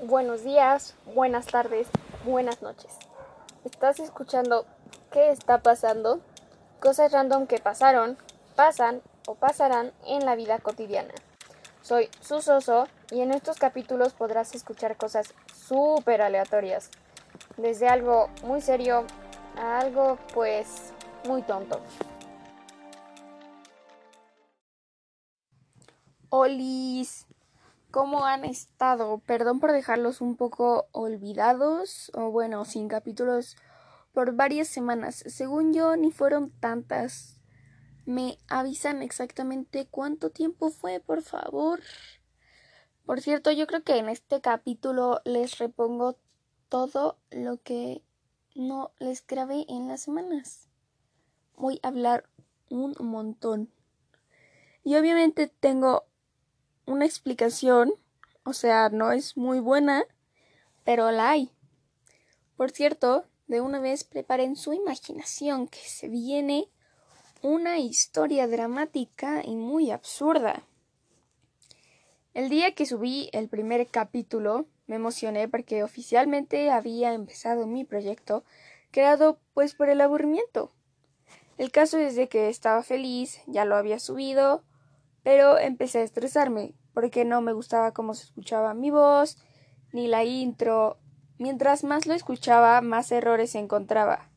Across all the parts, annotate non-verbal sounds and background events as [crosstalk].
Buenos días, buenas tardes, buenas noches. Estás escuchando ¿Qué está pasando? Cosas random que pasaron, pasan o pasarán en la vida cotidiana. Soy Susoso y en estos capítulos podrás escuchar cosas súper aleatorias. Desde algo muy serio a algo pues muy tonto. Olis, ¿cómo han estado? Perdón por dejarlos un poco olvidados o bueno, sin capítulos por varias semanas. Según yo, ni fueron tantas. ¿Me avisan exactamente cuánto tiempo fue, por favor? Por cierto, yo creo que en este capítulo les repongo todo lo que no les grabé en las semanas. Voy a hablar un montón. Y obviamente tengo una explicación, o sea, no es muy buena, pero la hay. Por cierto, de una vez preparen su imaginación que se viene una historia dramática y muy absurda. El día que subí el primer capítulo me emocioné porque oficialmente había empezado mi proyecto creado pues por el aburrimiento. El caso es de que estaba feliz, ya lo había subido, pero empecé a estresarme porque no me gustaba cómo se escuchaba mi voz, ni la intro. Mientras más lo escuchaba, más errores encontraba.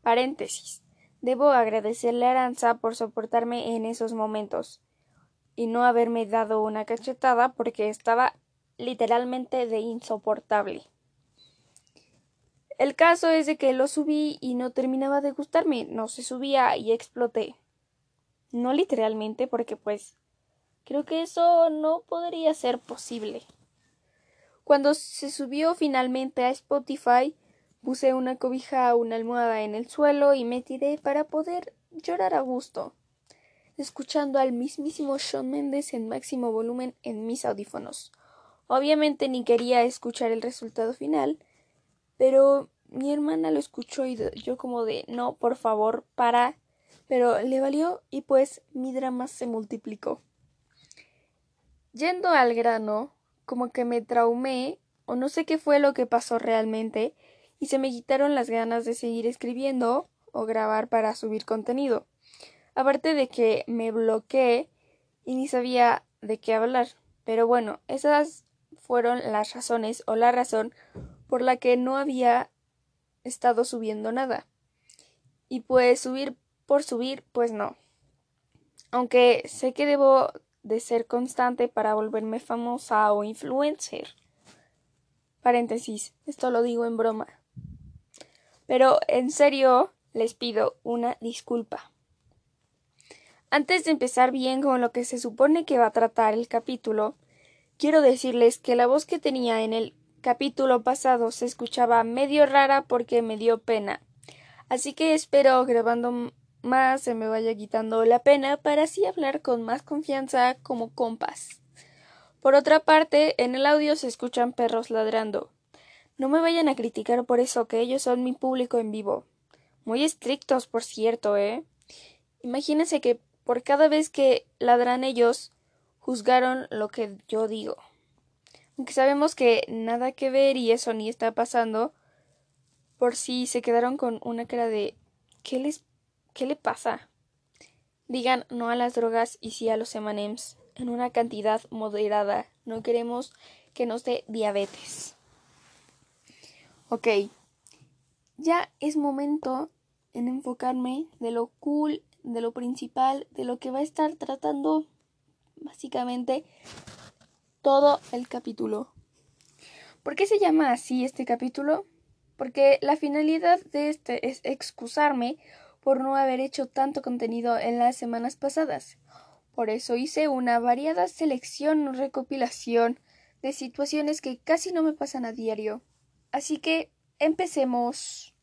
Paréntesis. Debo agradecerle a Aranza por soportarme en esos momentos y no haberme dado una cachetada porque estaba literalmente de insoportable. El caso es de que lo subí y no terminaba de gustarme, no se subía y exploté. No literalmente porque pues Creo que eso no podría ser posible. Cuando se subió finalmente a Spotify, puse una cobija o una almohada en el suelo y me tiré para poder llorar a gusto, escuchando al mismísimo Shawn Mendes en máximo volumen en mis audífonos. Obviamente ni quería escuchar el resultado final, pero mi hermana lo escuchó y yo como de no, por favor, para. Pero le valió y pues mi drama se multiplicó. Yendo al grano, como que me traumé o no sé qué fue lo que pasó realmente y se me quitaron las ganas de seguir escribiendo o grabar para subir contenido. Aparte de que me bloqueé y ni sabía de qué hablar. Pero bueno, esas fueron las razones o la razón por la que no había estado subiendo nada. Y pues subir por subir, pues no. Aunque sé que debo de ser constante para volverme famosa o influencer. Paréntesis, esto lo digo en broma. Pero en serio les pido una disculpa. Antes de empezar bien con lo que se supone que va a tratar el capítulo, quiero decirles que la voz que tenía en el capítulo pasado se escuchaba medio rara porque me dio pena. Así que espero grabando más se me vaya quitando la pena para así hablar con más confianza como compas. Por otra parte, en el audio se escuchan perros ladrando. No me vayan a criticar por eso, que ellos son mi público en vivo. Muy estrictos, por cierto, ¿eh? Imagínense que por cada vez que ladran ellos, juzgaron lo que yo digo. Aunque sabemos que nada que ver y eso ni está pasando, por si se quedaron con una cara de ¿qué les ¿Qué le pasa? Digan no a las drogas y sí a los emanems en una cantidad moderada. No queremos que nos dé diabetes. Ok. Ya es momento en enfocarme de lo cool, de lo principal, de lo que va a estar tratando básicamente todo el capítulo. ¿Por qué se llama así este capítulo? Porque la finalidad de este es excusarme por no haber hecho tanto contenido en las semanas pasadas. Por eso hice una variada selección o recopilación de situaciones que casi no me pasan a diario. Así que empecemos.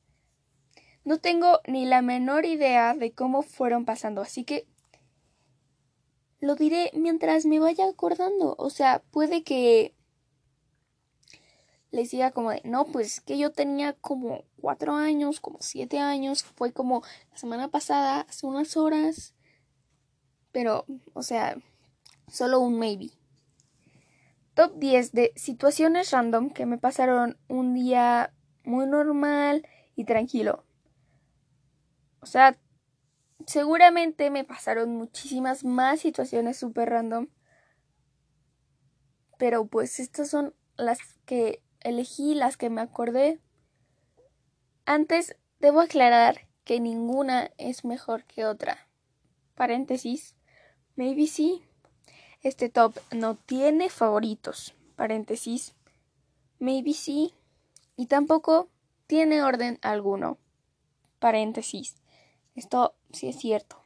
No tengo ni la menor idea de cómo fueron pasando, así que lo diré mientras me vaya acordando. O sea, puede que les diga como de, no, pues que yo tenía como cuatro años, como siete años, fue como la semana pasada, hace unas horas, pero, o sea, solo un maybe. Top 10 de situaciones random que me pasaron un día muy normal y tranquilo. O sea, seguramente me pasaron muchísimas más situaciones súper random. Pero pues estas son las que elegí, las que me acordé. Antes debo aclarar que ninguna es mejor que otra. Paréntesis. Maybe sí. Este top no tiene favoritos. Paréntesis. Maybe sí. Y tampoco tiene orden alguno. Paréntesis. Esto sí es cierto.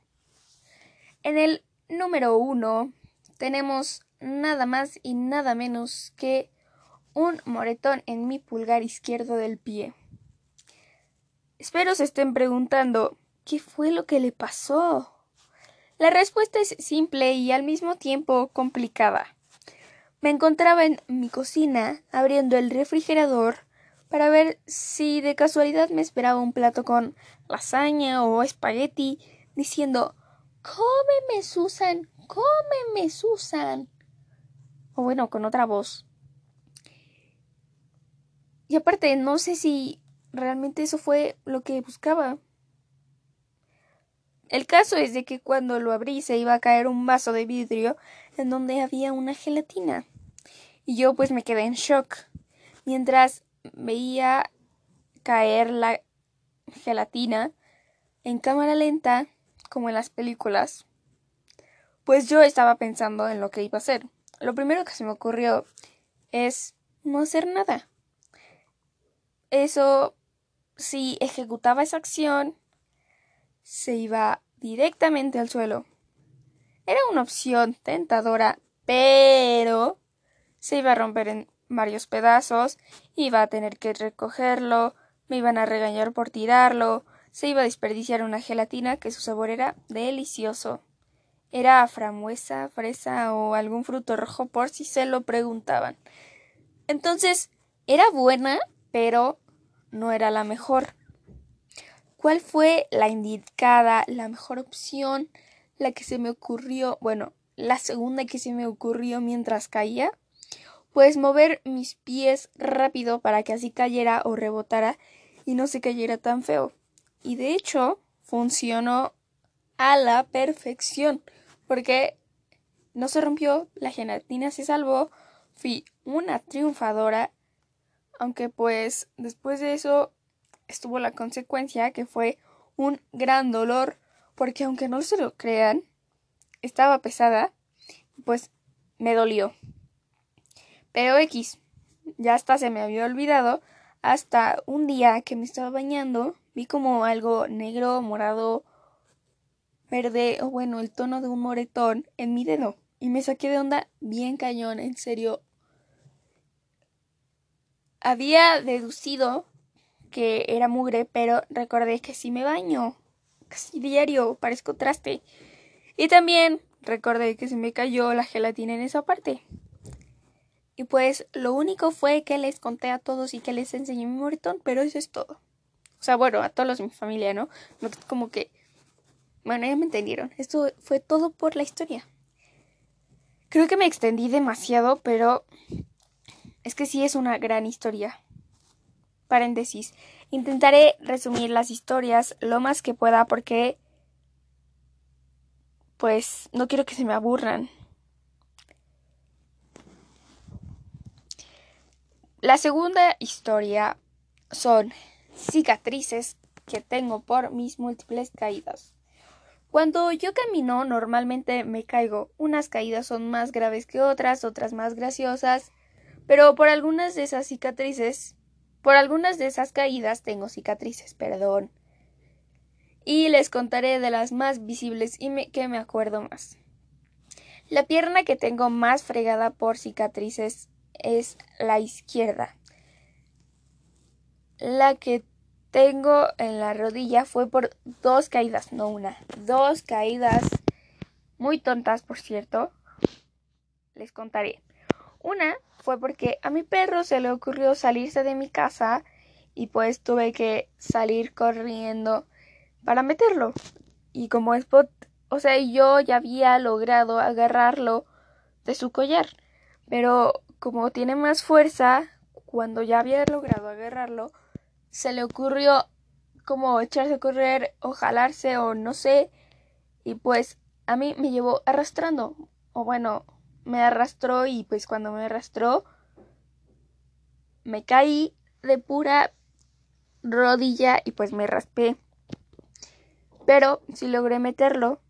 En el número uno tenemos nada más y nada menos que un moretón en mi pulgar izquierdo del pie. Espero se estén preguntando ¿qué fue lo que le pasó? La respuesta es simple y al mismo tiempo complicada. Me encontraba en mi cocina abriendo el refrigerador para ver si de casualidad me esperaba un plato con lasaña o espagueti, diciendo Cómeme, Susan, cómeme, Susan. O bueno, con otra voz. Y aparte, no sé si realmente eso fue lo que buscaba. El caso es de que cuando lo abrí se iba a caer un vaso de vidrio en donde había una gelatina. Y yo pues me quedé en shock. Mientras veía caer la gelatina en cámara lenta, como en las películas, pues yo estaba pensando en lo que iba a hacer. Lo primero que se me ocurrió es no hacer nada. Eso, si ejecutaba esa acción, se iba directamente al suelo. Era una opción tentadora, pero se iba a romper en varios pedazos, iba a tener que recogerlo, me iban a regañar por tirarlo, se iba a desperdiciar una gelatina que su sabor era delicioso. Era frambuesa, fresa o algún fruto rojo por si se lo preguntaban. Entonces, era buena, pero no era la mejor. ¿Cuál fue la indicada, la mejor opción, la que se me ocurrió, bueno, la segunda que se me ocurrió mientras caía? Pues mover mis pies rápido para que así cayera o rebotara y no se cayera tan feo. Y de hecho, funcionó a la perfección, porque no se rompió, la gelatina se salvó, fui una triunfadora, aunque pues después de eso estuvo la consecuencia que fue un gran dolor, porque aunque no se lo crean, estaba pesada, pues me dolió. Pero X, ya hasta se me había olvidado, hasta un día que me estaba bañando, vi como algo negro, morado, verde, o bueno, el tono de un moretón en mi dedo. Y me saqué de onda bien cañón, en serio. Había deducido que era mugre, pero recordé que si me baño casi diario, parezco traste. Y también recordé que se me cayó la gelatina en esa parte. Y pues lo único fue que les conté a todos y que les enseñé mi moretón, pero eso es todo. O sea, bueno, a todos los mi familia, ¿no? No como que... Bueno, ya me entendieron. Esto fue todo por la historia. Creo que me extendí demasiado, pero es que sí es una gran historia. Paréntesis. Intentaré resumir las historias lo más que pueda porque pues no quiero que se me aburran. La segunda historia son cicatrices que tengo por mis múltiples caídas. Cuando yo camino normalmente me caigo. Unas caídas son más graves que otras, otras más graciosas, pero por algunas de esas cicatrices, por algunas de esas caídas tengo cicatrices, perdón. Y les contaré de las más visibles y que me acuerdo más. La pierna que tengo más fregada por cicatrices es la izquierda. La que tengo en la rodilla fue por dos caídas, no una, dos caídas muy tontas, por cierto. Les contaré. Una fue porque a mi perro se le ocurrió salirse de mi casa y pues tuve que salir corriendo para meterlo. Y como Spot, o sea, yo ya había logrado agarrarlo de su collar. Pero como tiene más fuerza, cuando ya había logrado agarrarlo, se le ocurrió como echarse a correr o jalarse o no sé, y pues a mí me llevó arrastrando, o bueno, me arrastró y pues cuando me arrastró me caí de pura rodilla y pues me raspé. Pero si logré meterlo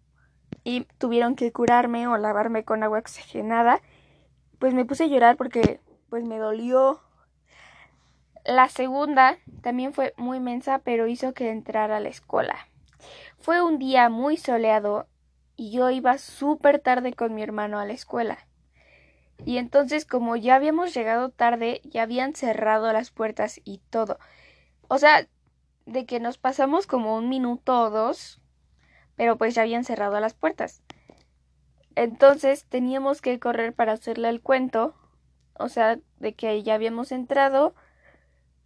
y tuvieron que curarme o lavarme con agua oxigenada, pues me puse a llorar porque pues me dolió. La segunda también fue muy mensa, pero hizo que entrara a la escuela. Fue un día muy soleado y yo iba súper tarde con mi hermano a la escuela. Y entonces como ya habíamos llegado tarde, ya habían cerrado las puertas y todo. O sea, de que nos pasamos como un minuto o dos, pero pues ya habían cerrado las puertas. Entonces teníamos que correr para hacerle el cuento, o sea, de que ya habíamos entrado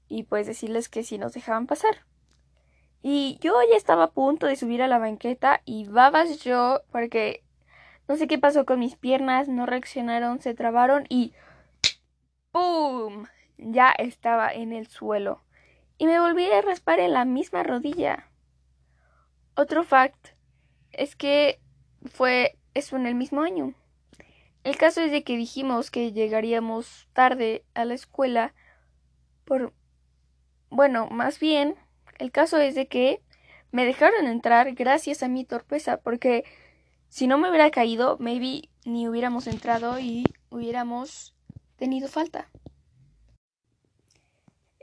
y pues decirles que si nos dejaban pasar. Y yo ya estaba a punto de subir a la banqueta y babas yo porque no sé qué pasó con mis piernas, no reaccionaron, se trabaron y ¡pum! Ya estaba en el suelo. Y me volví a raspar en la misma rodilla. Otro fact es que fue eso en el mismo año. El caso es de que dijimos que llegaríamos tarde a la escuela por bueno, más bien, el caso es de que me dejaron entrar gracias a mi torpeza, porque si no me hubiera caído, maybe ni hubiéramos entrado y hubiéramos tenido falta.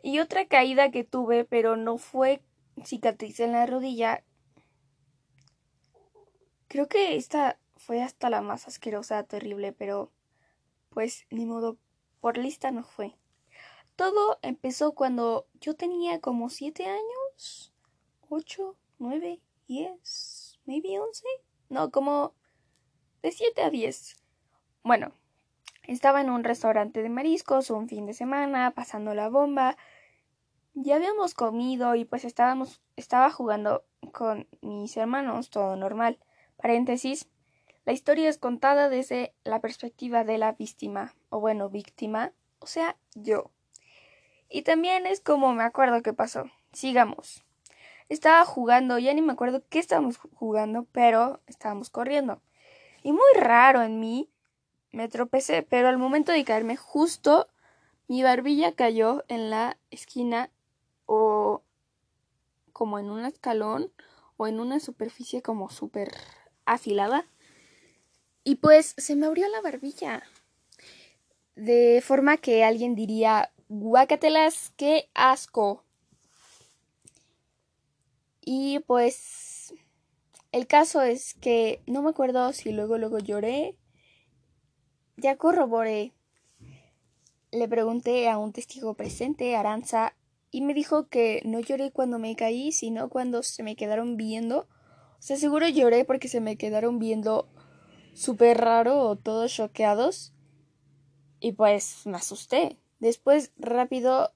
Y otra caída que tuve, pero no fue cicatriz en la rodilla. Creo que esta fue hasta la más asquerosa, terrible, pero pues ni modo, por lista no fue. Todo empezó cuando yo tenía como siete años, ocho, nueve, diez, maybe once. No, como de 7 a 10. Bueno, estaba en un restaurante de mariscos un fin de semana, pasando la bomba. Ya habíamos comido y pues estábamos, estaba jugando con mis hermanos, todo normal. Paréntesis, la historia es contada desde la perspectiva de la víctima, o bueno, víctima, o sea, yo. Y también es como me acuerdo que pasó. Sigamos. Estaba jugando, ya ni me acuerdo qué estábamos jugando, pero estábamos corriendo. Y muy raro en mí, me tropecé, pero al momento de caerme justo, mi barbilla cayó en la esquina o como en un escalón o en una superficie como súper afilada. Y pues se me abrió la barbilla. De forma que alguien diría, guácatelas, qué asco. Y pues el caso es que no me acuerdo si luego luego lloré. Ya corroboré. Le pregunté a un testigo presente, Aranza, y me dijo que no lloré cuando me caí, sino cuando se me quedaron viendo. O sea, seguro lloré porque se me quedaron viendo súper raro o todos choqueados. Y pues me asusté. Después rápido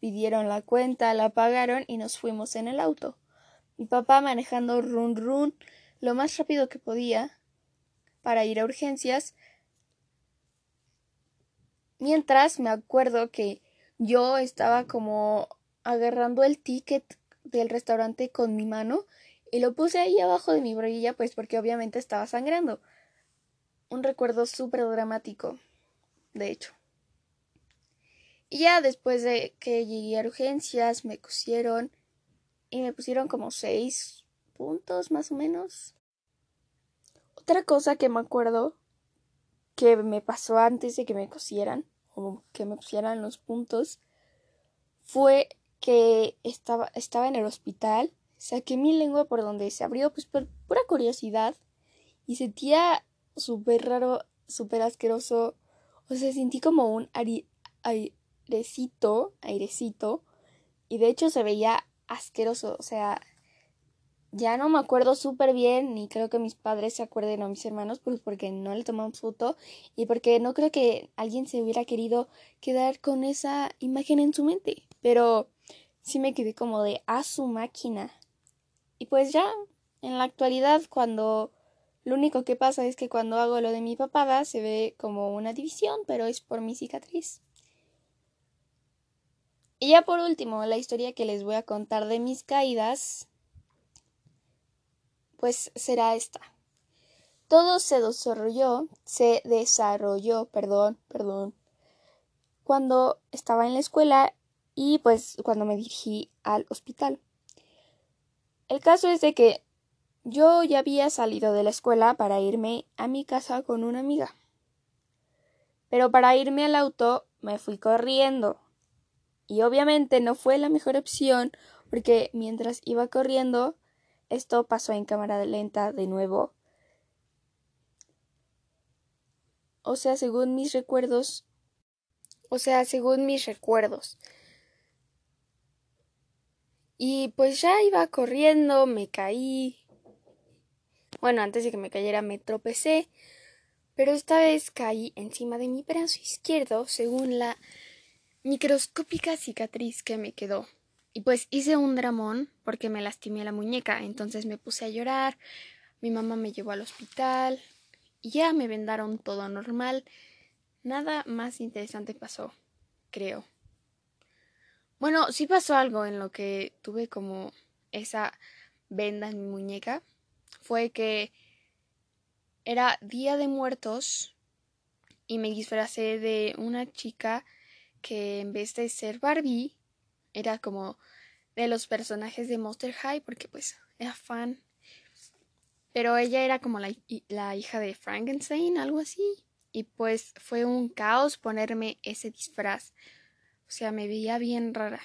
pidieron la cuenta, la pagaron y nos fuimos en el auto mi papá manejando run run lo más rápido que podía para ir a urgencias. Mientras me acuerdo que yo estaba como agarrando el ticket del restaurante con mi mano y lo puse ahí abajo de mi barbilla pues porque obviamente estaba sangrando. Un recuerdo súper dramático, de hecho. Y ya después de que llegué a urgencias me cosieron y me pusieron como seis puntos más o menos. Otra cosa que me acuerdo que me pasó antes de que me cosieran o que me pusieran los puntos fue que estaba, estaba en el hospital, saqué mi lengua por donde se abrió, pues por pura curiosidad, y sentía súper raro, súper asqueroso, o sea, sentí como un airecito, airecito, y de hecho se veía asqueroso, o sea, ya no me acuerdo súper bien, ni creo que mis padres se acuerden o mis hermanos, pues porque no le tomamos foto y porque no creo que alguien se hubiera querido quedar con esa imagen en su mente, pero sí me quedé como de a su máquina. Y pues ya, en la actualidad, cuando Lo único que pasa es que cuando hago lo de mi papada se ve como una división, pero es por mi cicatriz. Y ya por último, la historia que les voy a contar de mis caídas, pues será esta. Todo se desarrolló, se desarrolló, perdón, perdón, cuando estaba en la escuela y pues cuando me dirigí al hospital. El caso es de que yo ya había salido de la escuela para irme a mi casa con una amiga. Pero para irme al auto me fui corriendo. Y obviamente no fue la mejor opción porque mientras iba corriendo esto pasó en cámara lenta de nuevo. O sea, según mis recuerdos. O sea, según mis recuerdos. Y pues ya iba corriendo, me caí. Bueno, antes de que me cayera me tropecé, pero esta vez caí encima de mi brazo izquierdo según la microscópica cicatriz que me quedó. Y pues hice un dramón porque me lastimé la muñeca, entonces me puse a llorar, mi mamá me llevó al hospital y ya me vendaron todo normal. Nada más interesante pasó, creo. Bueno, sí pasó algo en lo que tuve como esa venda en mi muñeca. Fue que era Día de Muertos y me disfracé de una chica que en vez de ser Barbie era como de los personajes de Monster High porque pues era fan. Pero ella era como la, la hija de Frankenstein, algo así. Y pues fue un caos ponerme ese disfraz. O sea, me veía bien rara.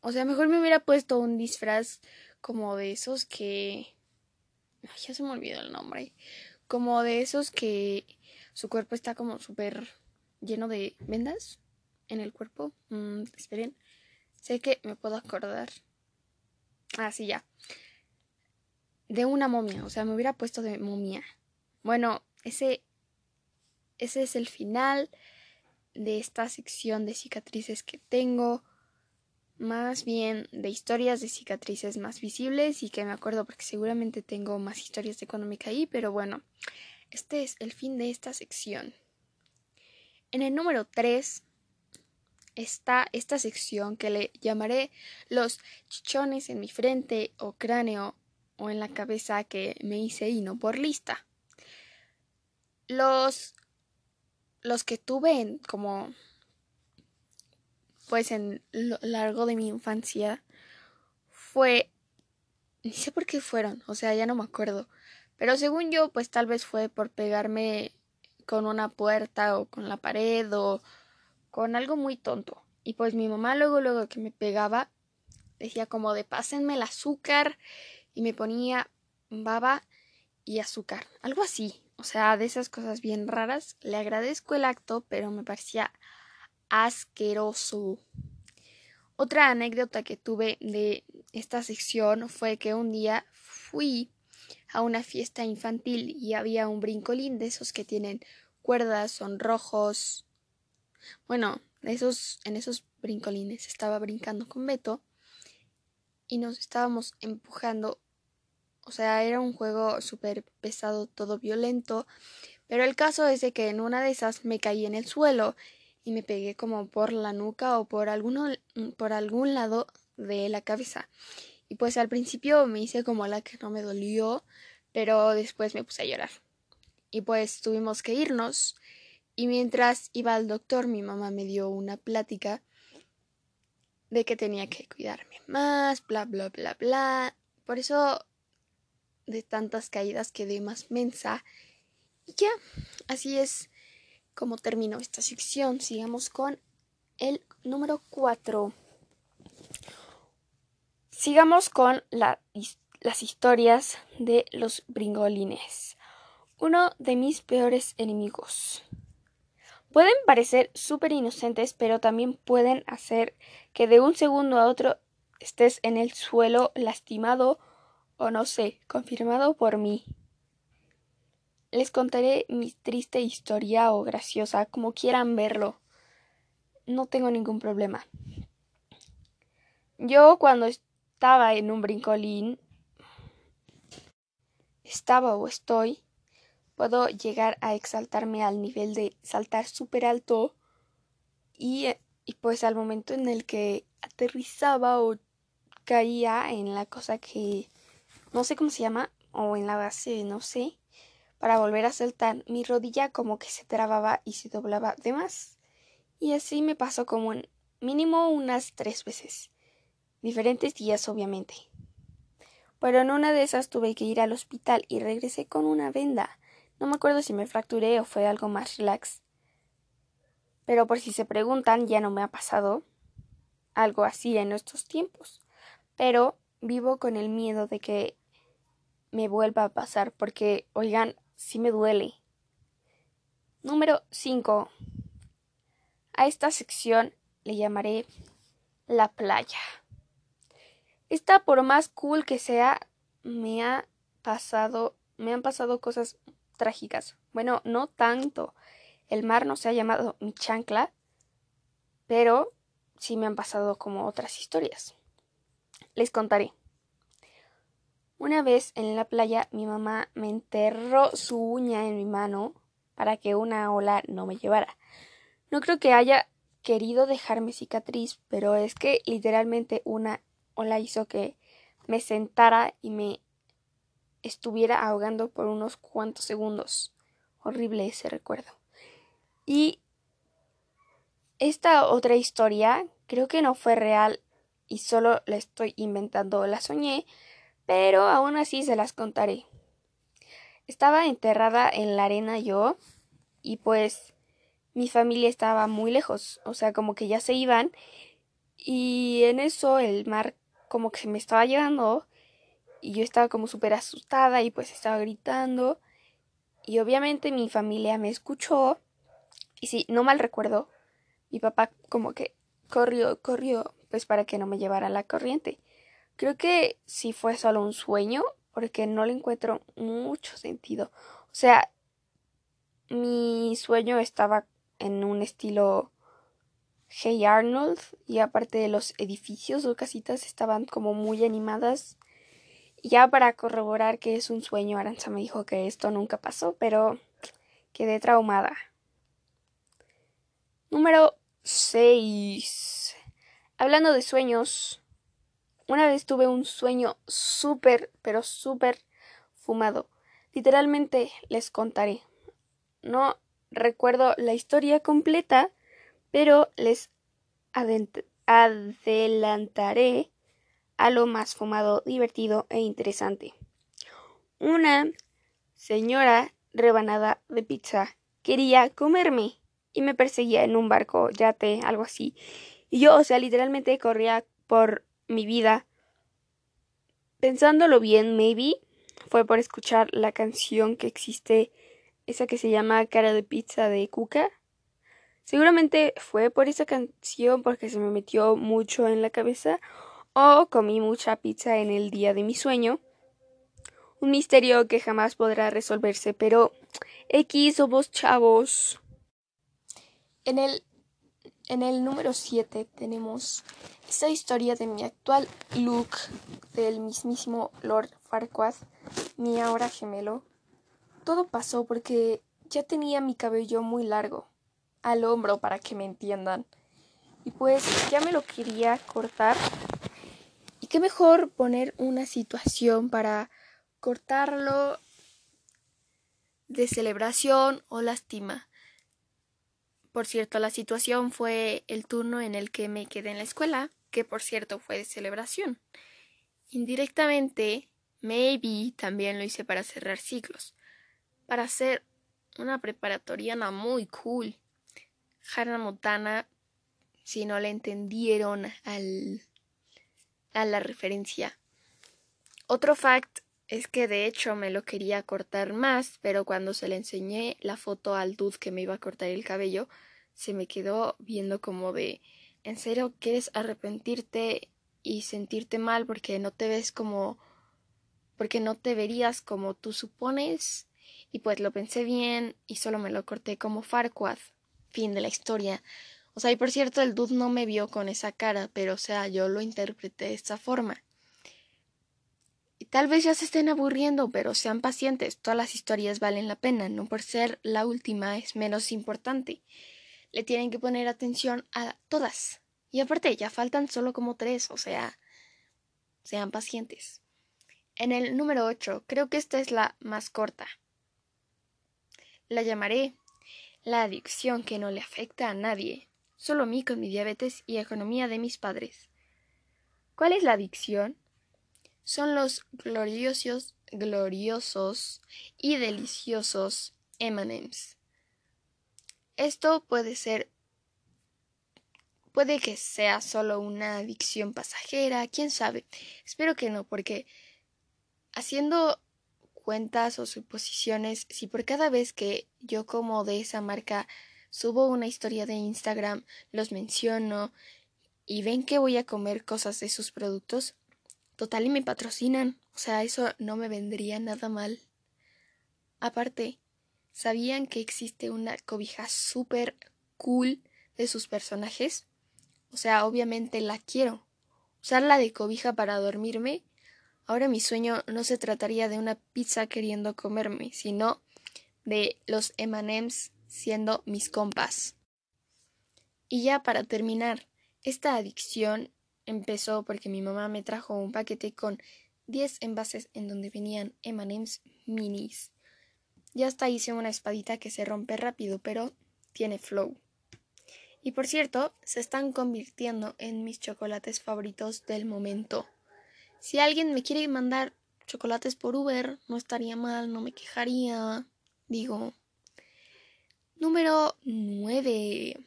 O sea, mejor me hubiera puesto un disfraz como de esos que... Ay, ya se me olvidó el nombre. Como de esos que su cuerpo está como súper lleno de vendas en el cuerpo. Mm, esperen. Sé que me puedo acordar. Ah, sí, ya. De una momia. O sea, me hubiera puesto de momia. Bueno, ese... Ese es el final de esta sección de cicatrices que tengo, más bien de historias de cicatrices más visibles y que me acuerdo porque seguramente tengo más historias de me caí, pero bueno, este es el fin de esta sección. En el número 3 está esta sección que le llamaré los chichones en mi frente o cráneo o en la cabeza que me hice y no por lista. Los los que tuve como pues en lo largo de mi infancia fue ni sé por qué fueron, o sea, ya no me acuerdo, pero según yo pues tal vez fue por pegarme con una puerta o con la pared o con algo muy tonto. Y pues mi mamá luego luego que me pegaba decía como de pásenme el azúcar y me ponía baba y azúcar, algo así o sea, de esas cosas bien raras. Le agradezco el acto, pero me parecía asqueroso. Otra anécdota que tuve de esta sección fue que un día fui a una fiesta infantil y había un brincolín de esos que tienen cuerdas, son rojos. Bueno, esos, en esos brincolines estaba brincando con Beto y nos estábamos empujando o sea, era un juego súper pesado, todo violento. Pero el caso es de que en una de esas me caí en el suelo y me pegué como por la nuca o por, alguno, por algún lado de la cabeza. Y pues al principio me hice como la que no me dolió, pero después me puse a llorar. Y pues tuvimos que irnos. Y mientras iba al doctor, mi mamá me dio una plática de que tenía que cuidarme más, bla, bla, bla, bla. Por eso de tantas caídas quedé más mensa. Y ya, así es como terminó esta sección. Sigamos con el número 4. Sigamos con las historias de los bringolines. Uno de mis peores enemigos. Pueden parecer súper inocentes, pero también pueden hacer que de un segundo a otro estés en el suelo lastimado o no sé, confirmado por mí. Les contaré mi triste historia o graciosa, como quieran verlo. No tengo ningún problema. Yo cuando estaba en un brincolín, estaba o estoy, puedo llegar a exaltarme al nivel de saltar súper alto y, y pues al momento en el que aterrizaba o caía en la cosa que no sé cómo se llama o en la base, no sé, para volver a saltar, mi rodilla como que se trababa y se doblaba de más. Y así me pasó como mínimo unas tres veces. Diferentes días, obviamente. Pero en una de esas tuve que ir al hospital y regresé con una venda. No me acuerdo si me fracturé o fue algo más relax. Pero por si se preguntan, ya no me ha pasado algo así en estos tiempos. Pero vivo con el miedo de que me vuelva a pasar porque, oigan, sí me duele. Número 5. A esta sección le llamaré la playa. Esta, por más cool que sea, me ha pasado, me han pasado cosas trágicas. Bueno, no tanto. El mar no se ha llamado mi chancla, pero sí me han pasado como otras historias. Les contaré. Una vez en la playa mi mamá me enterró su uña en mi mano para que una ola no me llevara. No creo que haya querido dejarme cicatriz, pero es que literalmente una ola hizo que me sentara y me estuviera ahogando por unos cuantos segundos. Horrible ese recuerdo. Y esta otra historia creo que no fue real y solo la estoy inventando, la soñé, pero aún así se las contaré. Estaba enterrada en la arena yo y pues mi familia estaba muy lejos, o sea, como que ya se iban y en eso el mar como que se me estaba llevando y yo estaba como súper asustada y pues estaba gritando y obviamente mi familia me escuchó y si no mal recuerdo, mi papá como que corrió, corrió pues para que no me llevara la corriente. Creo que sí fue solo un sueño porque no le encuentro mucho sentido. O sea, mi sueño estaba en un estilo Hey Arnold y aparte de los edificios o casitas estaban como muy animadas. Ya para corroborar que es un sueño, Aranza me dijo que esto nunca pasó, pero quedé traumada. Número 6. Hablando de sueños, una vez tuve un sueño súper, pero súper fumado. Literalmente les contaré. No recuerdo la historia completa, pero les adelantaré a lo más fumado, divertido e interesante. Una señora rebanada de pizza quería comerme y me perseguía en un barco, yate, algo así. Y yo, o sea, literalmente corría por mi vida. Pensándolo bien, maybe fue por escuchar la canción que existe, esa que se llama Cara de Pizza de Cuca. Seguramente fue por esa canción porque se me metió mucho en la cabeza o comí mucha pizza en el día de mi sueño. Un misterio que jamás podrá resolverse, pero X somos chavos. En el en el número 7 tenemos esta historia de mi actual look del mismísimo Lord Farquaad, mi ahora gemelo. Todo pasó porque ya tenía mi cabello muy largo, al hombro para que me entiendan. Y pues ya me lo quería cortar. Qué mejor poner una situación para cortarlo de celebración o lástima. Por cierto, la situación fue el turno en el que me quedé en la escuela, que por cierto fue de celebración. Indirectamente, maybe también lo hice para cerrar ciclos, para hacer una preparatoriana muy cool. Hannah Montana, si no le entendieron al, a la referencia. Otro fact es que de hecho me lo quería cortar más, pero cuando se le enseñé la foto al dude que me iba a cortar el cabello, se me quedó viendo como de ¿en serio quieres arrepentirte y sentirte mal porque no te ves como porque no te verías como tú supones? Y pues lo pensé bien y solo me lo corté como Farquaad. Fin de la historia. O sea, y por cierto, el dude no me vio con esa cara, pero o sea, yo lo interpreté de esa forma Tal vez ya se estén aburriendo, pero sean pacientes. Todas las historias valen la pena. No por ser la última es menos importante. Le tienen que poner atención a todas. Y aparte, ya faltan solo como tres, o sea, sean pacientes. En el número 8, creo que esta es la más corta. La llamaré La adicción que no le afecta a nadie, solo mí con mi diabetes y economía de mis padres. ¿Cuál es la adicción? son los gloriosos, gloriosos y deliciosos M&M's. Esto puede ser puede que sea solo una adicción pasajera, quién sabe. Espero que no, porque haciendo cuentas o suposiciones, si por cada vez que yo como de esa marca subo una historia de Instagram, los menciono y ven que voy a comer cosas de sus productos, Total y me patrocinan. O sea, eso no me vendría nada mal. Aparte, ¿sabían que existe una cobija súper cool de sus personajes? O sea, obviamente la quiero. Usarla de cobija para dormirme. Ahora mi sueño no se trataría de una pizza queriendo comerme, sino de los M&M's siendo mis compas. Y ya para terminar, esta adicción empezó porque mi mamá me trajo un paquete con 10 envases en donde venían M&M's minis. Ya hasta hice una espadita que se rompe rápido, pero tiene flow. Y por cierto, se están convirtiendo en mis chocolates favoritos del momento. Si alguien me quiere mandar chocolates por Uber, no estaría mal, no me quejaría. Digo. Número 9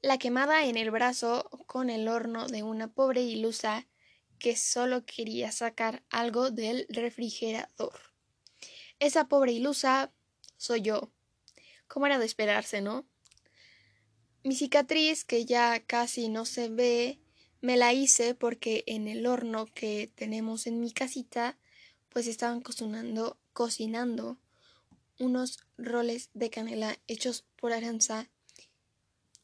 la quemada en el brazo con el horno de una pobre ilusa que solo quería sacar algo del refrigerador. Esa pobre ilusa soy yo. ¿Cómo era de esperarse, no? Mi cicatriz, que ya casi no se ve, me la hice porque en el horno que tenemos en mi casita, pues estaban cocinando, cocinando unos roles de canela hechos por Aranza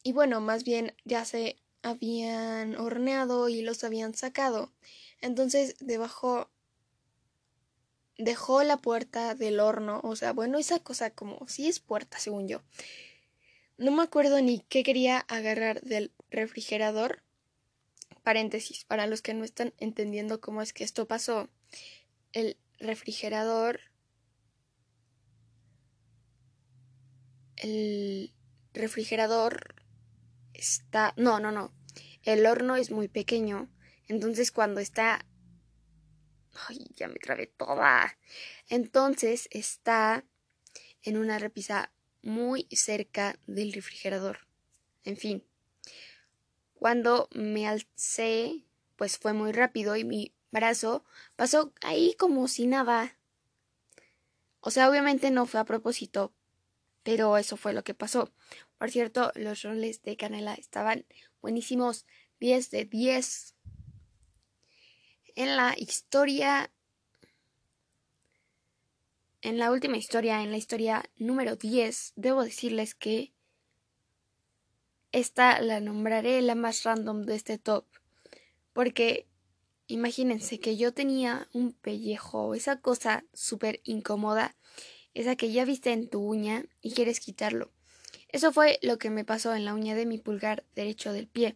y bueno, más bien ya se habían horneado y los habían sacado. Entonces debajo dejó la puerta del horno, o sea, bueno, esa cosa como si es puerta, según yo. No me acuerdo ni qué quería agarrar del refrigerador. Paréntesis, para los que no están entendiendo cómo es que esto pasó. El refrigerador el refrigerador está... No, no, no. El horno es muy pequeño. Entonces cuando está... Ay, ya me trabé toda. Entonces está en una repisa muy cerca del refrigerador. En fin. Cuando me alcé, pues fue muy rápido y mi brazo pasó ahí como si nada. O sea, obviamente no fue a propósito, pero eso fue lo que pasó. Por cierto, los roles de canela estaban buenísimos. 10 de 10. En la historia. En la última historia, en la historia número 10, debo decirles que esta la nombraré la más random de este top. Porque imagínense que yo tenía un pellejo, esa cosa súper incómoda, esa que ya viste en tu uña y quieres quitarlo. Eso fue lo que me pasó en la uña de mi pulgar derecho del pie.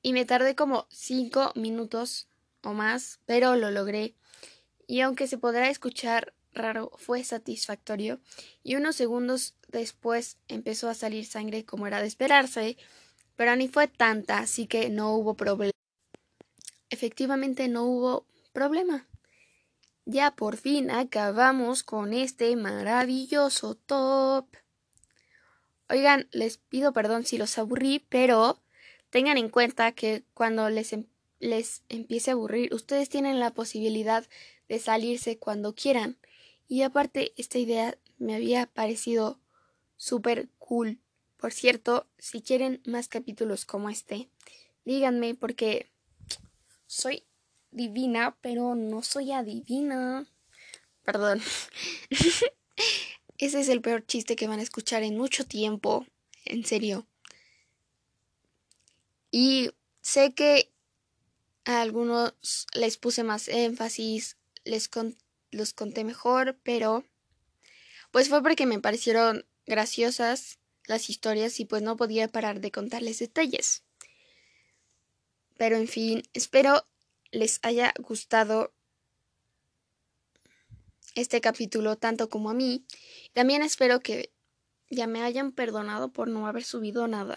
Y me tardé como cinco minutos o más, pero lo logré. Y aunque se podrá escuchar raro, fue satisfactorio. Y unos segundos después empezó a salir sangre como era de esperarse, pero ni fue tanta, así que no hubo problema. Efectivamente no hubo problema. Ya por fin acabamos con este maravilloso top. Oigan, les pido perdón si los aburrí, pero tengan en cuenta que cuando les, em-, les empiece a aburrir, ustedes tienen la posibilidad de salirse cuando quieran. Y aparte, esta idea me había parecido súper cool. Por cierto, si quieren más capítulos como este, díganme porque soy divina, pero no soy adivina. Perdón. [laughs] Ese es el peor chiste que van a escuchar en mucho tiempo, en serio. Y sé que A algunos les puse más énfasis, les los conté mejor, pero pues fue porque me parecieron graciosas las historias y pues no podía parar de contarles detalles. Pero en fin, espero les haya gustado este capítulo tanto como a mí. También espero que ya me hayan perdonado por no haber subido nada.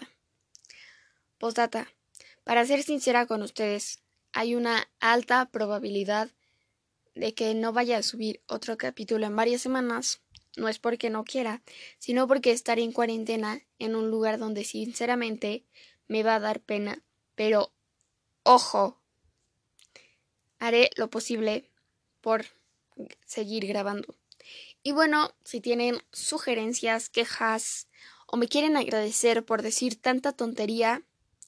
Postdata. Para ser sincera con ustedes, hay una alta probabilidad de que no vaya a subir otro capítulo en varias semanas. No es porque no quiera, sino porque estaré en cuarentena en un lugar donde sinceramente me va a dar pena. Pero, ojo, haré lo posible por seguir grabando. Y bueno, si tienen sugerencias, quejas o me quieren agradecer por decir tanta tontería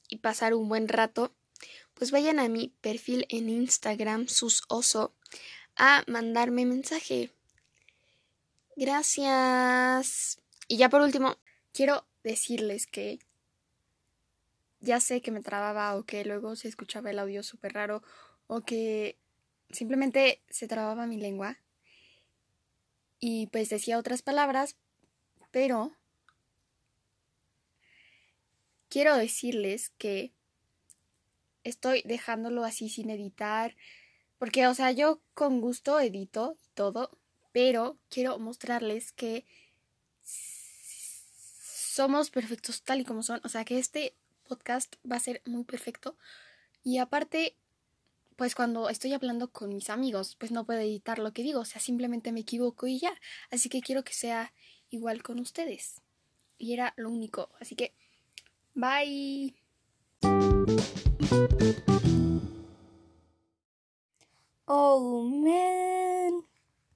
y pasar un buen rato, pues vayan a mi perfil en Instagram, susoso, a mandarme mensaje. Gracias. Y ya por último, quiero decirles que ya sé que me trababa o que luego se escuchaba el audio súper raro o que simplemente se trababa mi lengua y pues decía otras palabras, pero quiero decirles que estoy dejándolo así sin editar, porque o sea, yo con gusto edito todo, pero quiero mostrarles que somos perfectos tal y como son, o sea, que este podcast va a ser muy perfecto. Y aparte pues cuando estoy hablando con mis amigos, pues no puedo editar lo que digo, o sea, simplemente me equivoco y ya. Así que quiero que sea igual con ustedes. Y era lo único. Así que, bye. Oh, man.